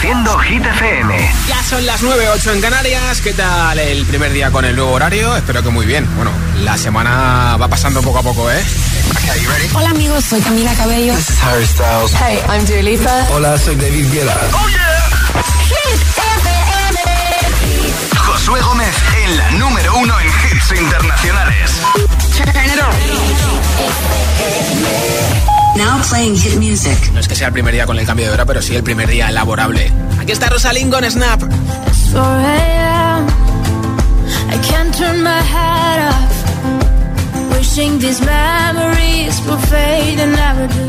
Reproduciendo Hit FM. Ya son las 9.08 en Canarias. ¿Qué tal el primer día con el nuevo horario? Espero que muy bien. Bueno, la semana va pasando poco a poco, ¿eh? Hola amigos, soy Camila Cabello. This is Harry Styles. Hey, I'm Dua Lipa. Hola, soy David Guetta. ¡Oh, yeah! Hit FM. Josué Gómez en la número uno en hits internacionales. Turn it on. Now playing hit music. No es que sea el primer día con el cambio de hora, pero sí el primer día laborable. Aquí está Rosalind con Snap. 4 a.m. I can't turn my head off. Wishing these memories will fade and never do.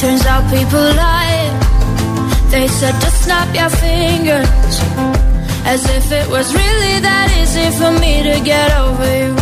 Turns out people lie. They said just snap your fingers. As if it was really that easy for me to get over you.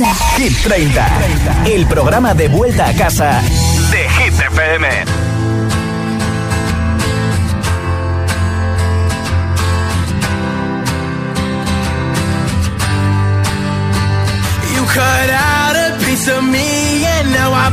Hit 30, el programa de vuelta a casa de Hit FM. You cut out a piece of me and now I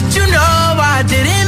shit, you know I didn't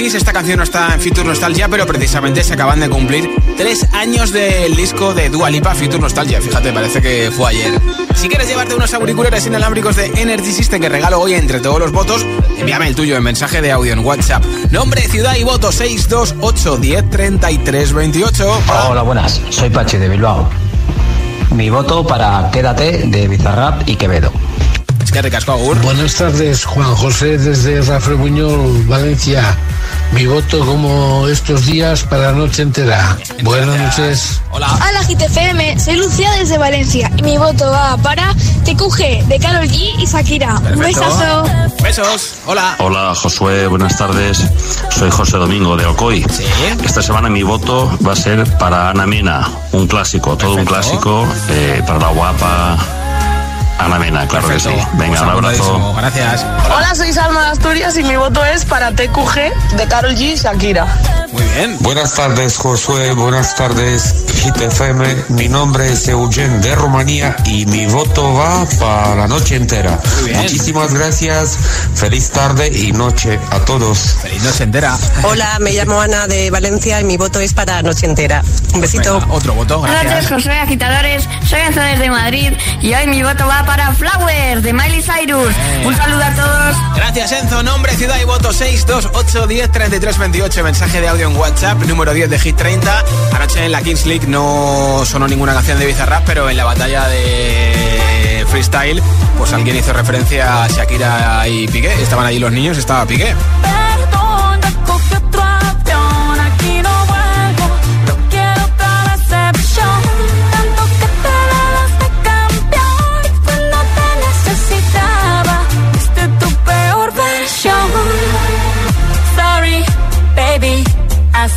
Esta canción no está en Future Nostalgia, pero precisamente se acaban de cumplir tres años del disco de Dua Lipa Future Nostalgia. Fíjate, parece que fue ayer. Si quieres llevarte unos auriculares inalámbricos de Energy System que regalo hoy entre todos los votos, envíame el tuyo en mensaje de audio en WhatsApp. Nombre, ciudad y voto 628 10 33 28. Hola. Buenas. Soy Pachi de Bilbao. Mi voto para Quédate de Bizarrap y Quevedo. Buenas tardes, Juan José desde Rafael Buñol, Valencia mi voto como estos días para la noche entera. Buenas noches. Hola. Hola GTFM, soy Lucía desde Valencia y mi voto va para TQG de Carol G y Shakira. Un besazo. Besos. Hola. Hola Josué, buenas tardes. Soy José Domingo de Alcoy. Esta semana mi voto va a ser para Ana Mena, un clásico, todo un clásico eh, para la guapa Ana Mena, claro que sí. Venga, un abrazo. Gracias. Hola, soy Salma de Asturias y mi voto es para TQG de Carol G y Shakira. Muy bien. Buenas tardes, Josué. Buenas tardes, GTFM. Mi nombre es Eugen de Rumanía y mi voto va para la noche entera. Muchísimas gracias. Feliz tarde y noche a todos. Feliz noche entera. Hola, me llamo Ana de Valencia y mi voto es para Noche Entera. Un besito. otro voto, Buenas tardes, Josué, agitadores. Soy Enzo desde Madrid y hoy mi voto va para Flowers de Miley Cyrus. Un saludo a todos. Gracias, Enzo. Nombre, ciudad y voto 628 10 33 28. Mensaje de audio en WhatsApp, número 10 de Hit 30. Anoche en la Kings League no sonó ninguna canción de Bizarrap, pero en la batalla de freestyle, pues alguien hizo referencia a Shakira y Piqué. Estaban allí los niños, estaba Piqué.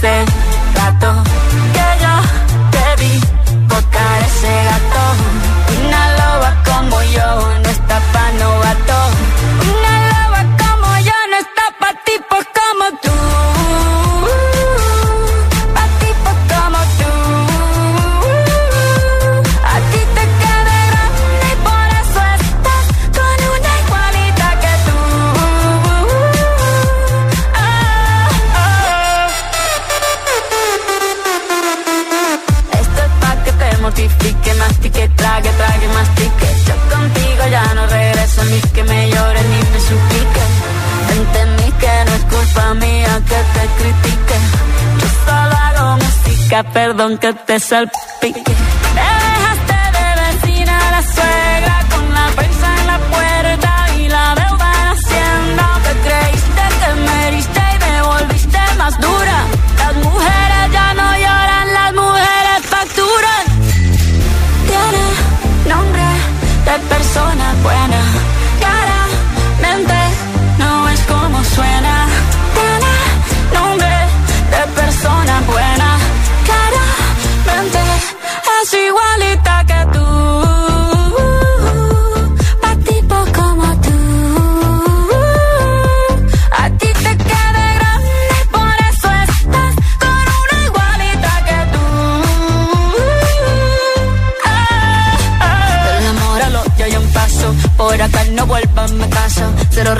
Hace rato que yo te vi botar ese gato. Una loba como yo no está pa' perdón que te salpique. Te dejaste de vecina la suegra con la prensa en la puerta y la deuda en hacienda. Te creíste que me heriste y me volviste más dura. Las mujeres ya no lloran, las mujeres facturan. Tiene nombre de persona buena.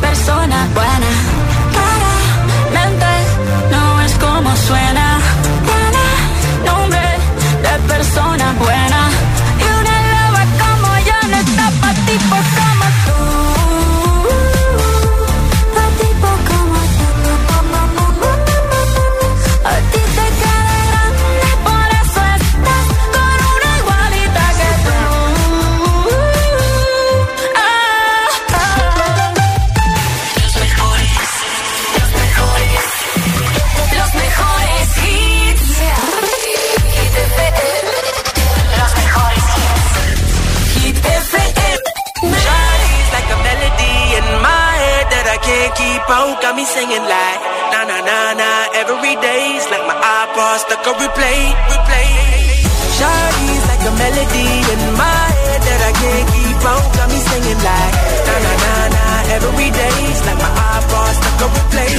Persona buena. Claramente no es como suena. Tiene nombre de persona buena. Can't. Got me singing like na na na na. Every day's like my iPod stuck on replay, replay. Shawty's like a melody in my head that I can't keep out. Got me singing like na na na na. Every day's like my iPod stuck on replay,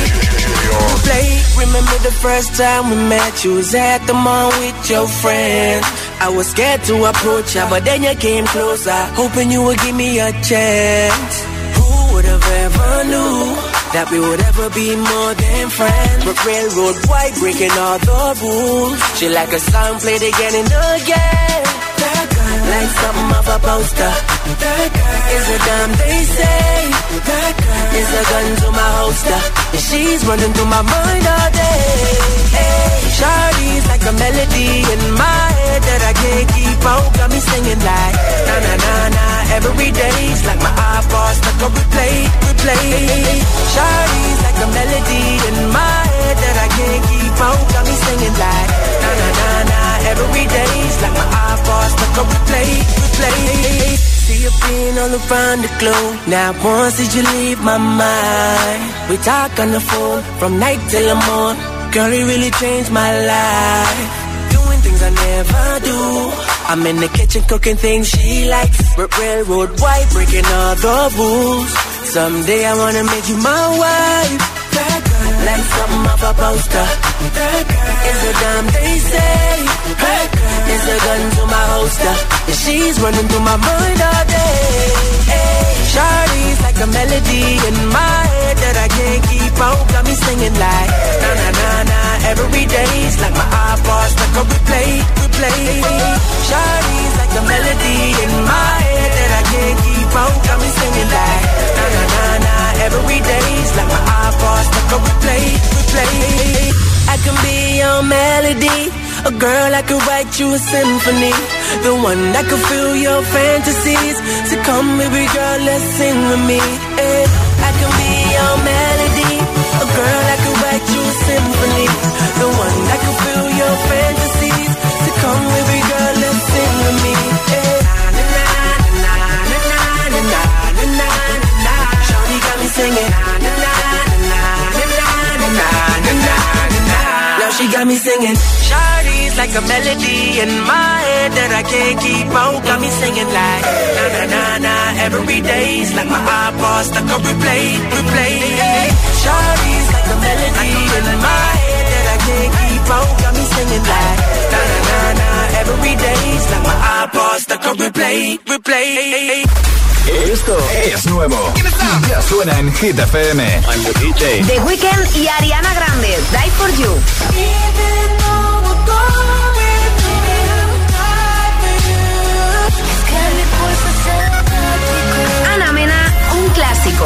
replay. Remember the first time we met? You was at the mall with your friends. I was scared to approach ya, but then you came closer, hoping you would give me a chance. Who would have ever knew that we would ever be more than friends. But railroad white breaking all the rules. She like a song played again and again. Like something off a poster. That girl is a damn they say. That girl is a gun to my holster. And she's running through my mind all day. Hey, Shawty's like a melody in my head that I can't keep out. Got me singing like na na na na every day's like my iPod stuck on replay, replay. Shawty's like a melody in my head that I can't keep out. Got me singing like na na na na every day's like my iPod stuck on replay, replay. See you being all around the globe. Now once did you leave my mind? We talk on the phone from night till the morning. Girl, it really changed my life Doing things I never do. I'm in the kitchen cooking things she likes. Railroad white, breaking all the rules. Someday I wanna make you my wife. Girl, like something off a poster. Is a damn they say. Is a gun to my holster. She's running through my mind all day. Hey, Shawty's like a melody in my head that I can't keep out. Got me singing like na na na na every day's like my iPod stuck on replay, replay. Shawty's like a melody in my head that I can't keep out. Got me singing like na na na na every day's like my iPod stuck on replay, replay. I can be your melody, a girl I could write you a symphony, the one that could fill your fantasies. So come, baby girl, let's sing with me. Hey, I can be your melody, a girl I could write you a symphony, the one that could fill your fantasies. She got me singing. Shawty's like a melody in my head that I can't keep out. Got me singing like na na na na every day's like my iPod stuck on replay, replay. Shawty's like a melody in my head Got me singing like na na na na every day's like my iPod stuck on replay, replay. Esto es nuevo. Ya suena en Hit FM. The Weeknd y Ariana Grande, Die for You. Ana Mena, un clásico.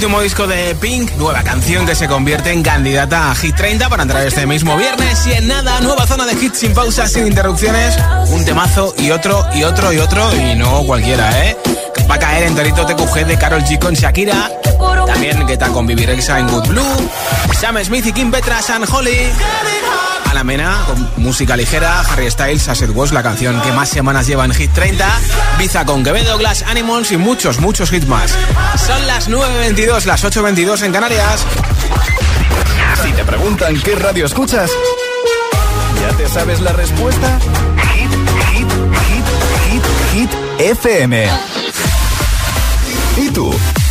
Último disco de Pink, nueva canción que se convierte en candidata a Hit 30 para entrar este mismo viernes y en nada, nueva zona de hits sin pausas, sin interrupciones, un temazo y otro y otro y otro y no cualquiera, ¿eh? Va a caer enterito TQG de Carol G con Shakira, también que tal con Vivirexa en Good Blue, Sam Smith y Kim Petra, San Holly. La Mena con música ligera, Harry Styles, Asset Was, la canción que más semanas lleva en Hit 30, Biza con Quevedo, Glass Animals y muchos, muchos hits más. Son las 9.22, las 8.22 en Canarias. Si te preguntan qué radio escuchas, ¿ya te sabes la respuesta? Hit, hit, hit, hit, hit, FM. ¿Y tú?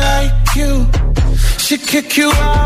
Like you. She'd kick you out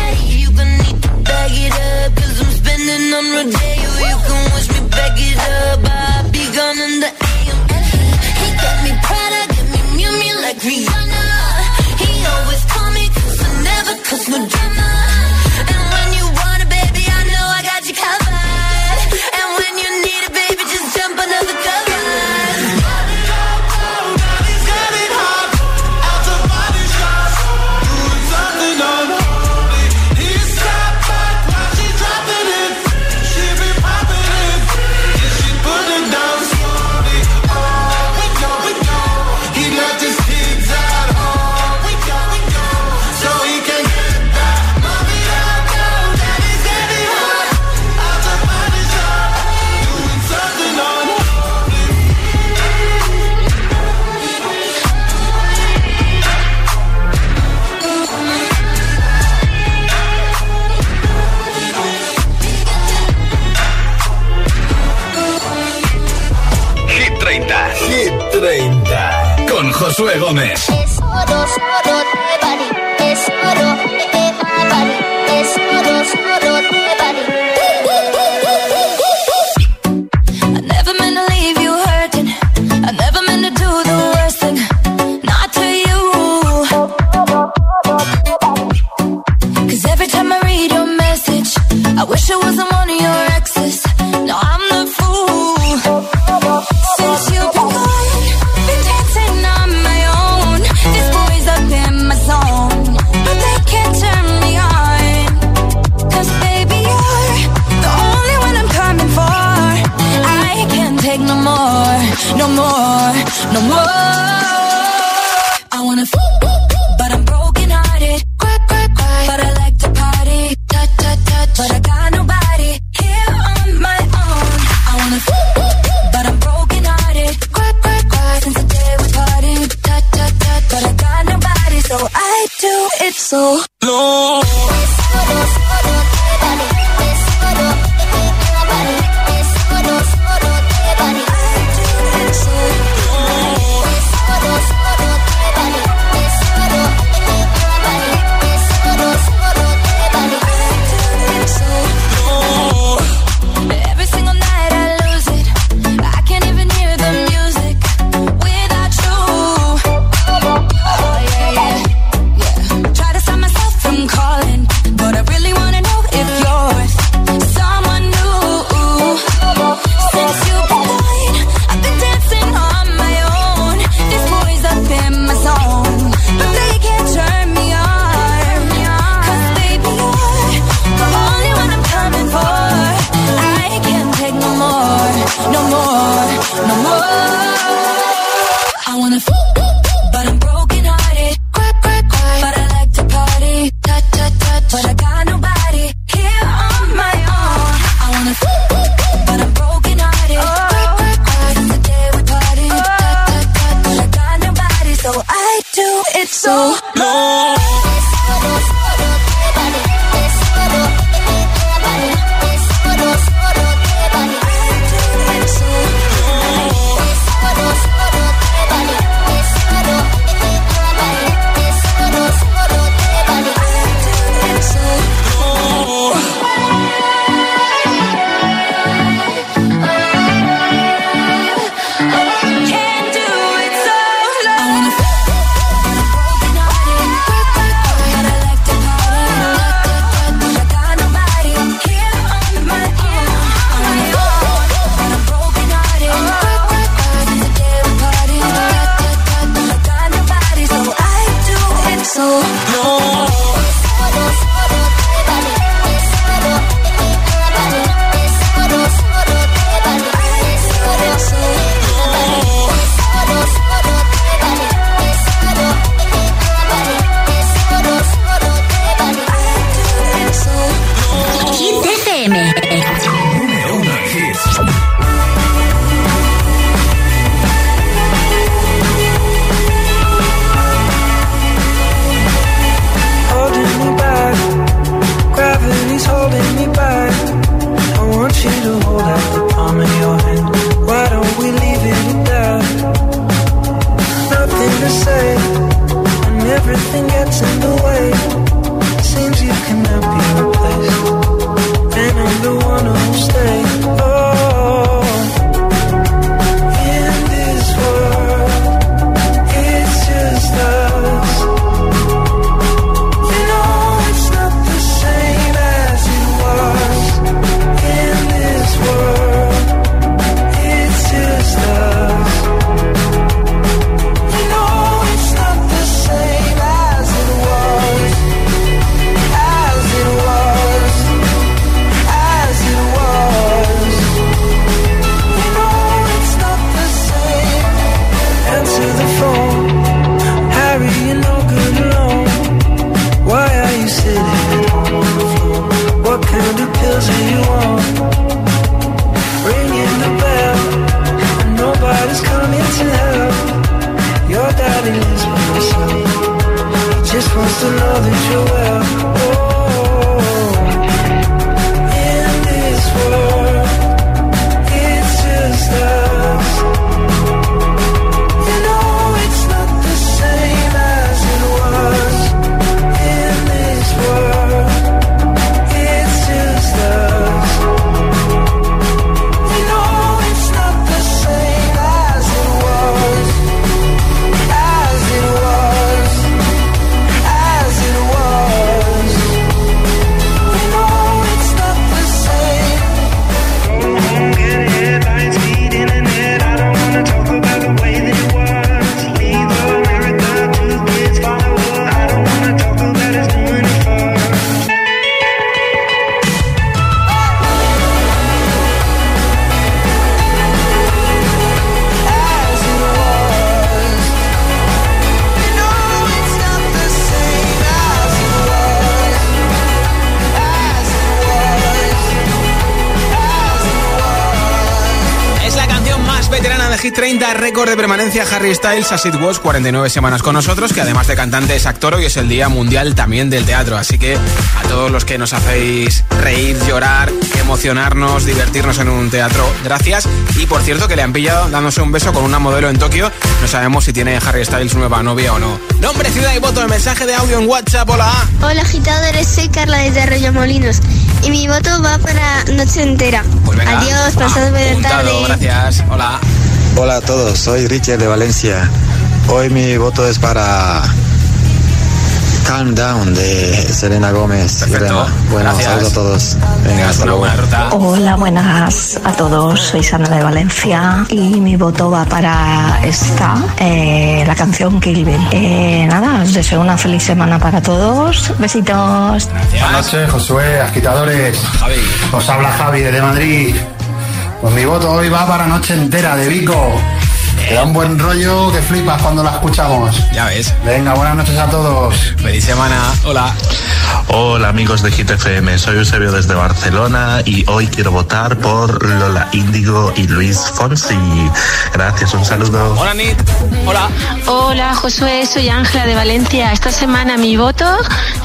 Hit 30, récord de permanencia Harry Styles, As It Was, 49 semanas con nosotros, que además de cantante es actor, hoy es el Día Mundial también del teatro, así que a todos los que nos hacéis reír, llorar, emocionarnos, divertirnos en un teatro, gracias. Y por cierto que le han pillado dándose un beso con una modelo en Tokio, no sabemos si tiene Harry Styles nueva novia o no. Nombre, ciudad y voto, el mensaje de audio en WhatsApp, hola. Hola agitadores, soy Carla desde Arroyo Molinos y mi voto va para noche entera. Pues venga. Adiós, pasad buena tarde. gracias, hola. Hola a todos, soy Richard de Valencia. Hoy mi voto es para Calm Down de Selena Gómez. Bueno, Gracias. saludos a todos. Venga, hasta luego. Hola, buenas a todos. Soy Sana de Valencia y mi voto va para esta, eh, la canción Kill Bill. Eh, nada, os deseo una feliz semana para todos. Besitos. Buenas noches, Josué, agitadores. Os habla Javi desde Madrid. Pues mi voto hoy va para Noche Entera de Vico. Que da un buen rollo que flipas cuando la escuchamos. Ya ves. Venga, buenas noches a todos. Feliz semana. Hola. Hola amigos de GTFM, soy Eusebio desde Barcelona y hoy quiero votar por Lola Índigo y Luis Fonsi. Gracias, un saludo. Hola Nit. Hola. Hola Josué, soy Ángela de Valencia. Esta semana mi voto,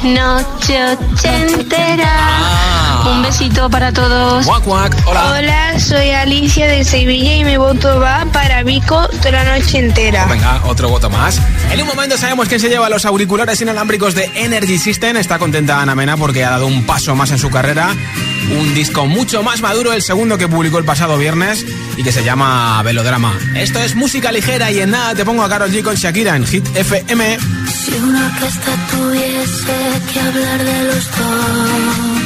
noche ochentera. Ah. Un besito para todos. Hola. soy Alicia de Sevilla y mi voto va para Vico toda la noche entera. Venga, otro voto más. En un momento sabemos quién se lleva los auriculares inalámbricos de Energy System. Está contenta Ana Mena porque ha dado un paso más en su carrera. Un disco mucho más maduro, el segundo que publicó el pasado viernes y que se llama Velodrama. Esto es música ligera y en nada te pongo a Karol G con Shakira en Hit FM. Si una orquesta tuviese que hablar de los dos,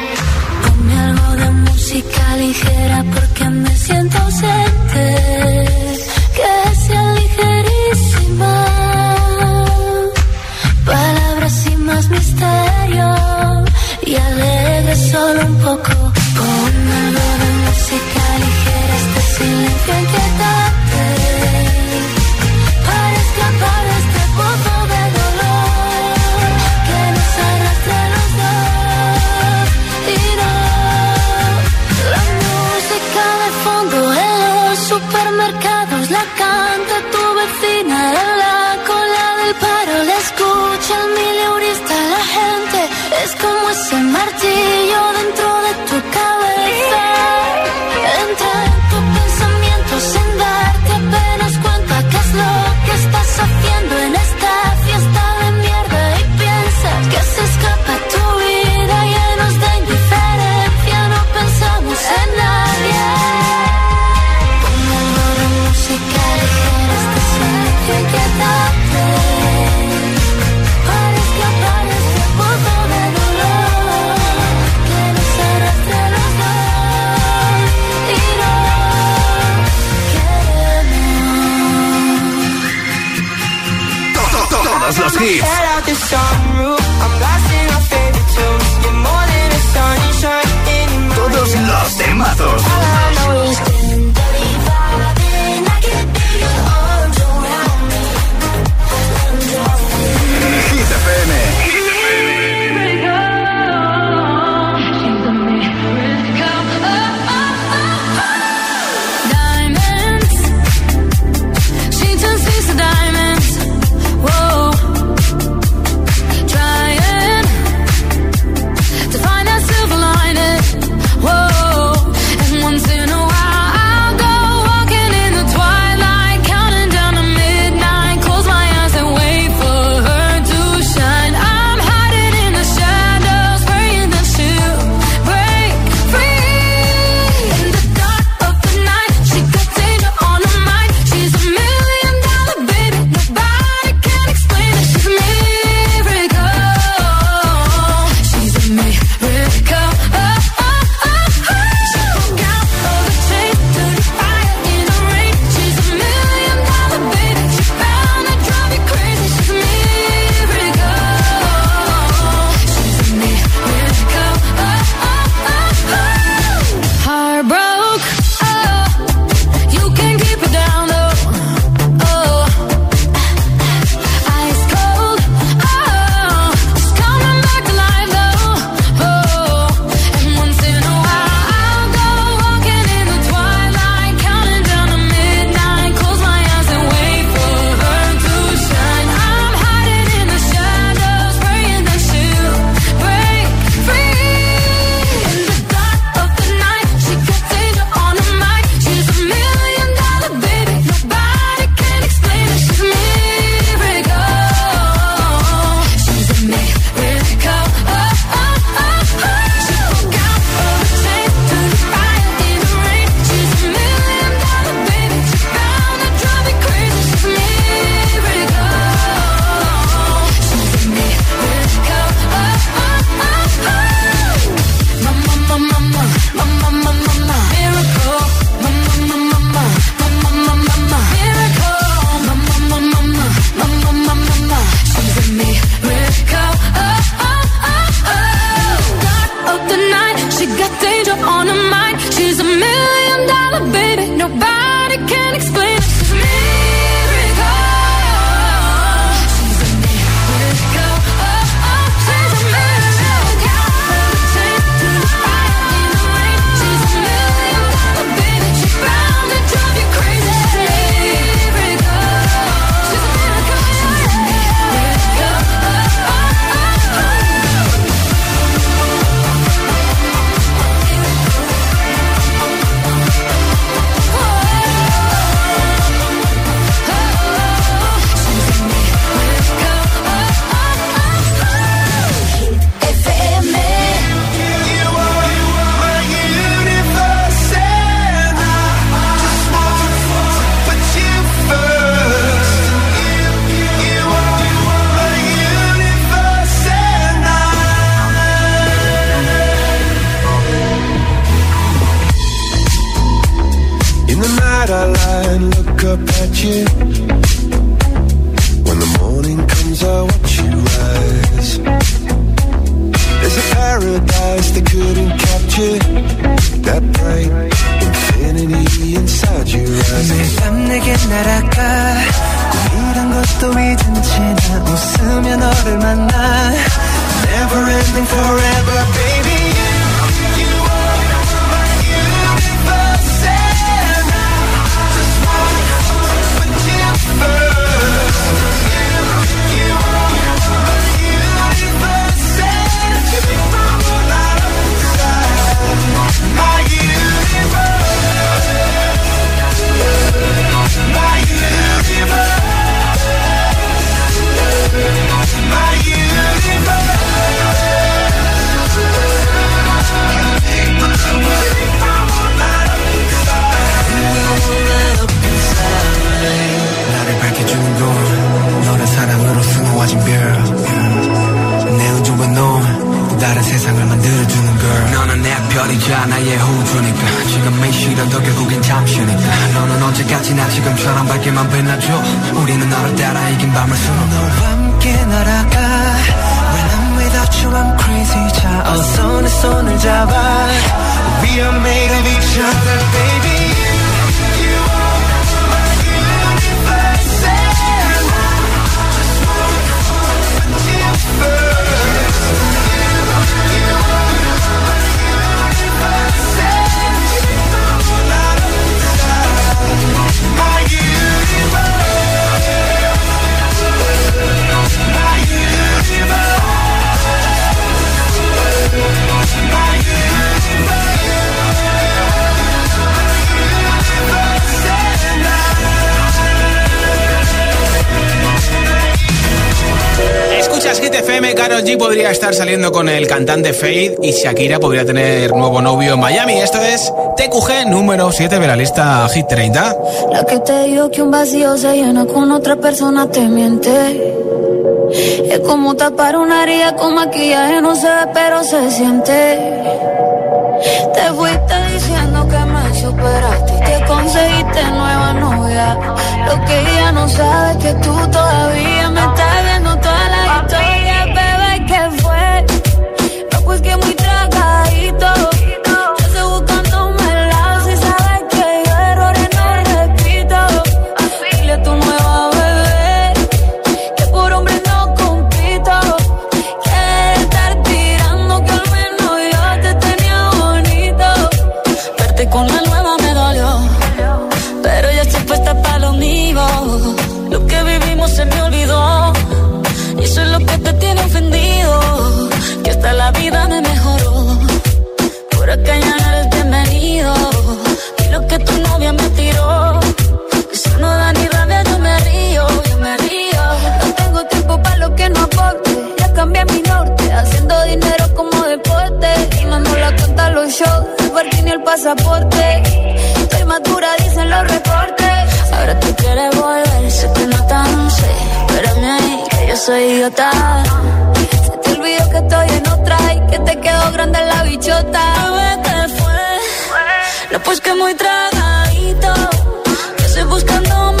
Música ligera porque me siento ausente. Que sea ligerísima. Palabras sin más misterio y alegre solo un poco. Ponme algo de música ligera, este silencio inquietante. Hits. You. Karol G podría estar saliendo con el cantante Fade y Shakira podría tener nuevo novio en Miami. Esto es TQG número 7 de la lista Hit 30. La que te digo que un vacío se llena con otra persona te miente. Es como tapar una herida con maquillaje, no se ve, pero se siente. Te fuiste diciendo que me superaste y que conseguiste nueva novia. Lo que ella no sabe es que tú todavía me estás cambié mi norte, haciendo dinero como deporte. Y no nos la cuenta los shows, el parking y el pasaporte. Estoy madura, dicen los reportes. Ahora tú quieres volver, te nota, no sé. Espérame ahí, que yo soy idiota. Se te olvidó que estoy en otra y que te quedó grande la bichota. Bebé, ¿qué fue? No, pues que muy tragadito. Yo estoy buscándome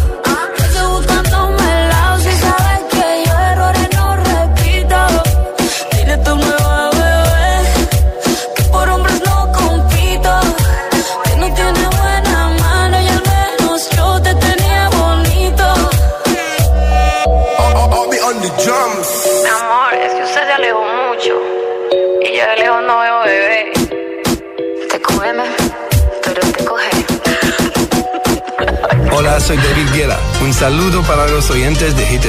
Hola, soy David Guerra. Un saludo para los oyentes de Hit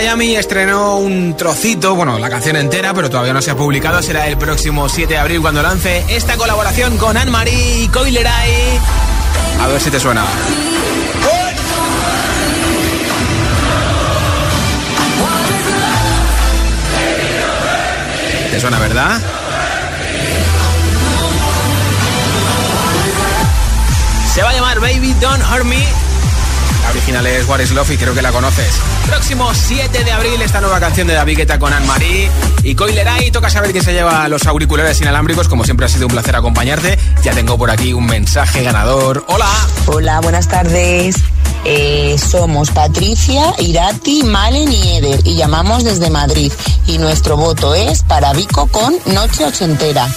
Miami, estrenó un trocito, bueno, la canción entera, pero todavía no se ha publicado. Será el próximo 7 de abril cuando lance esta colaboración con Anne-Marie Coileray. A ver si te suena. ¿Te suena, verdad? Se va a llamar Baby Don't Hurt Me. Original es What is Love y creo que la conoces. Próximo 7 de abril esta nueva canción de David Guetta con Anne-Marie y Coileray. Toca saber quién se lleva los auriculares inalámbricos. Como siempre ha sido un placer acompañarte. Ya tengo por aquí un mensaje ganador. Hola. Hola, buenas tardes. Eh, somos Patricia, Irati, Malen y Eder y llamamos desde Madrid. Y nuestro voto es para Vico con Noche Ochentera.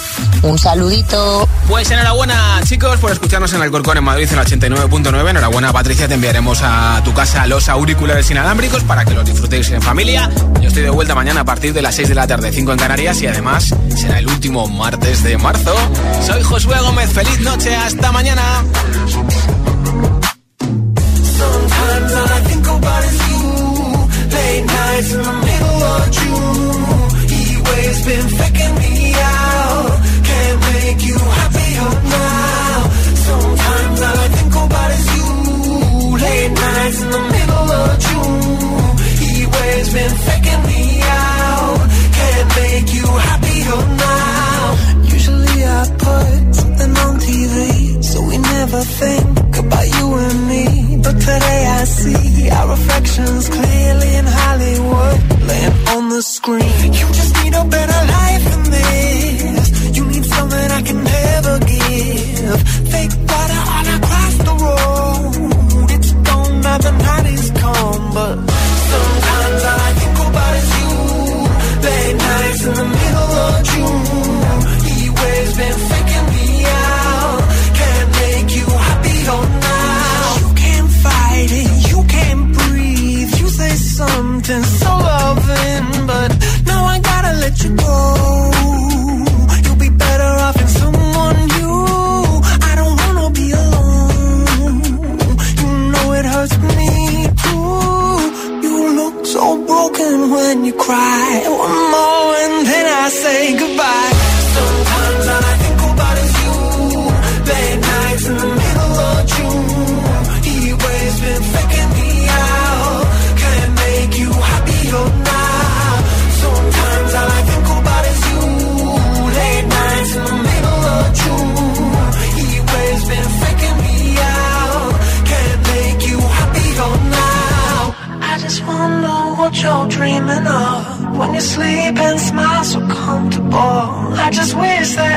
Un saludito. Pues enhorabuena, chicos, por escucharnos en Alcorcón en Madrid en el 89.9. Enhorabuena, Patricia. Te enviaremos a tu casa los auriculares inalámbricos para que los disfrutéis en familia. Yo estoy de vuelta mañana a partir de las 6 de la tarde, 5 en Canarias y además será el último martes de marzo. Soy Josué Gómez. Feliz noche. Hasta mañana.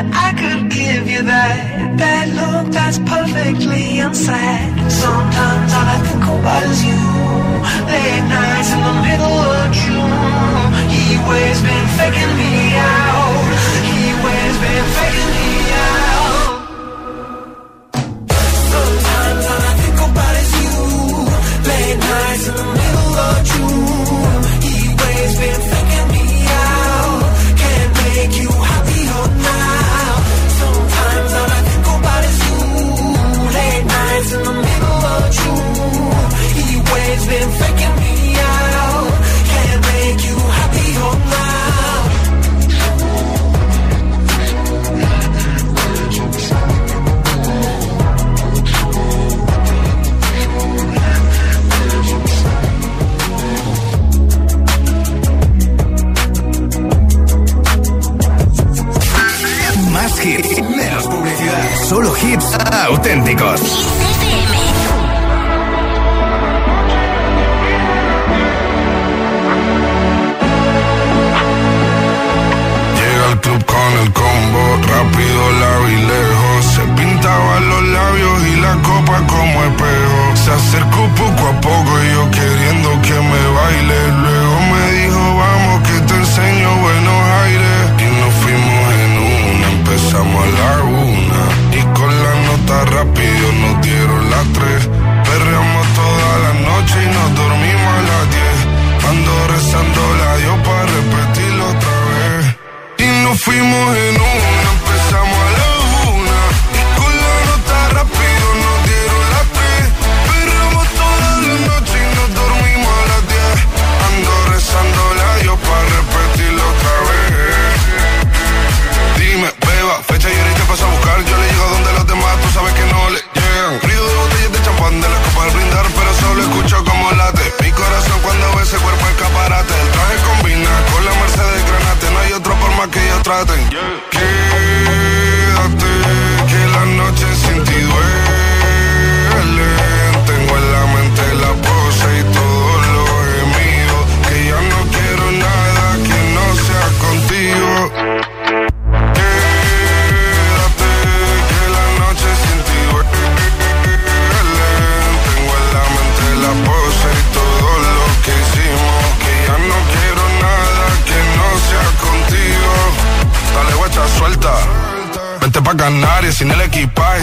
I could give you that that look that's perfectly unsaid. Sometimes all I think about is you. Late nights in the middle of June. He waves been faking me out. He waves been faking me out. Auténticos. Llega al club con el combo, rápido, largo y lejos. Se pintaban los labios y la copa como espejo. Se acercó poco a poco y yo queriendo que me baile. Rápido nos dieron las tres. Perreamos toda la noche y nos dormimos a las diez. Ando rezando la Dios para repetirlo otra vez. Y nos fuimos en una,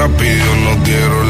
rápido nos dieron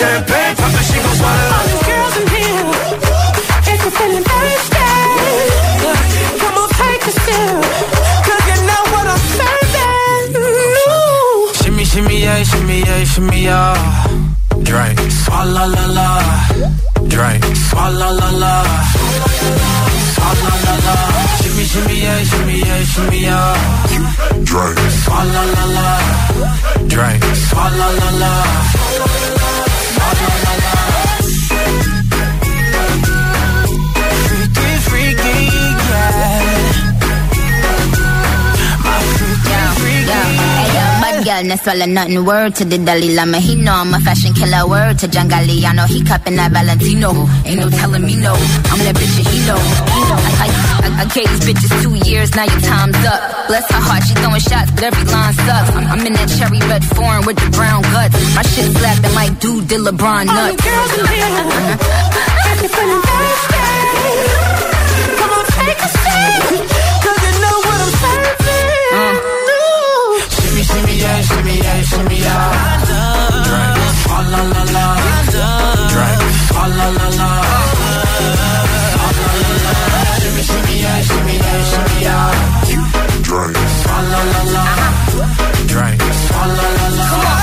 Champagne poppin', she gon' swallow. All these girls in here, if you're feeling thirsty, come on, take a sip, 'cause you know what I'm serving. Ooh. Shimmy, shimmy, yeah, shimmy, yeah, shimmy, yeah. Drink, swalla la la. Drink, swalla la la. Swalla la la. Shimmy, shimmy, yeah, shimmy, yeah, shimmy, yeah. Drink, swalla la la. Drink, swalla la la. All No swallow nothing. Word to the Dalai Lama. He know I'm a fashion killer. Word to John Galliano. He cupping that Valentino. Ain't no telling me no. I'm that bitch and he know. He know. I, I, I, I gave these bitches two years. Now your time's up. Bless her heart. She throwing shots, but every line sucks. I'm, I'm in that cherry red foreign with the brown guts. My shit slapping like dude did LeBron All nuts. the girls in here, if you're feeling thirsty, come on, take a sip, 'cause you know what I'm serving. Uh. yeah, shimmy, shimmy. Drag, la la la la.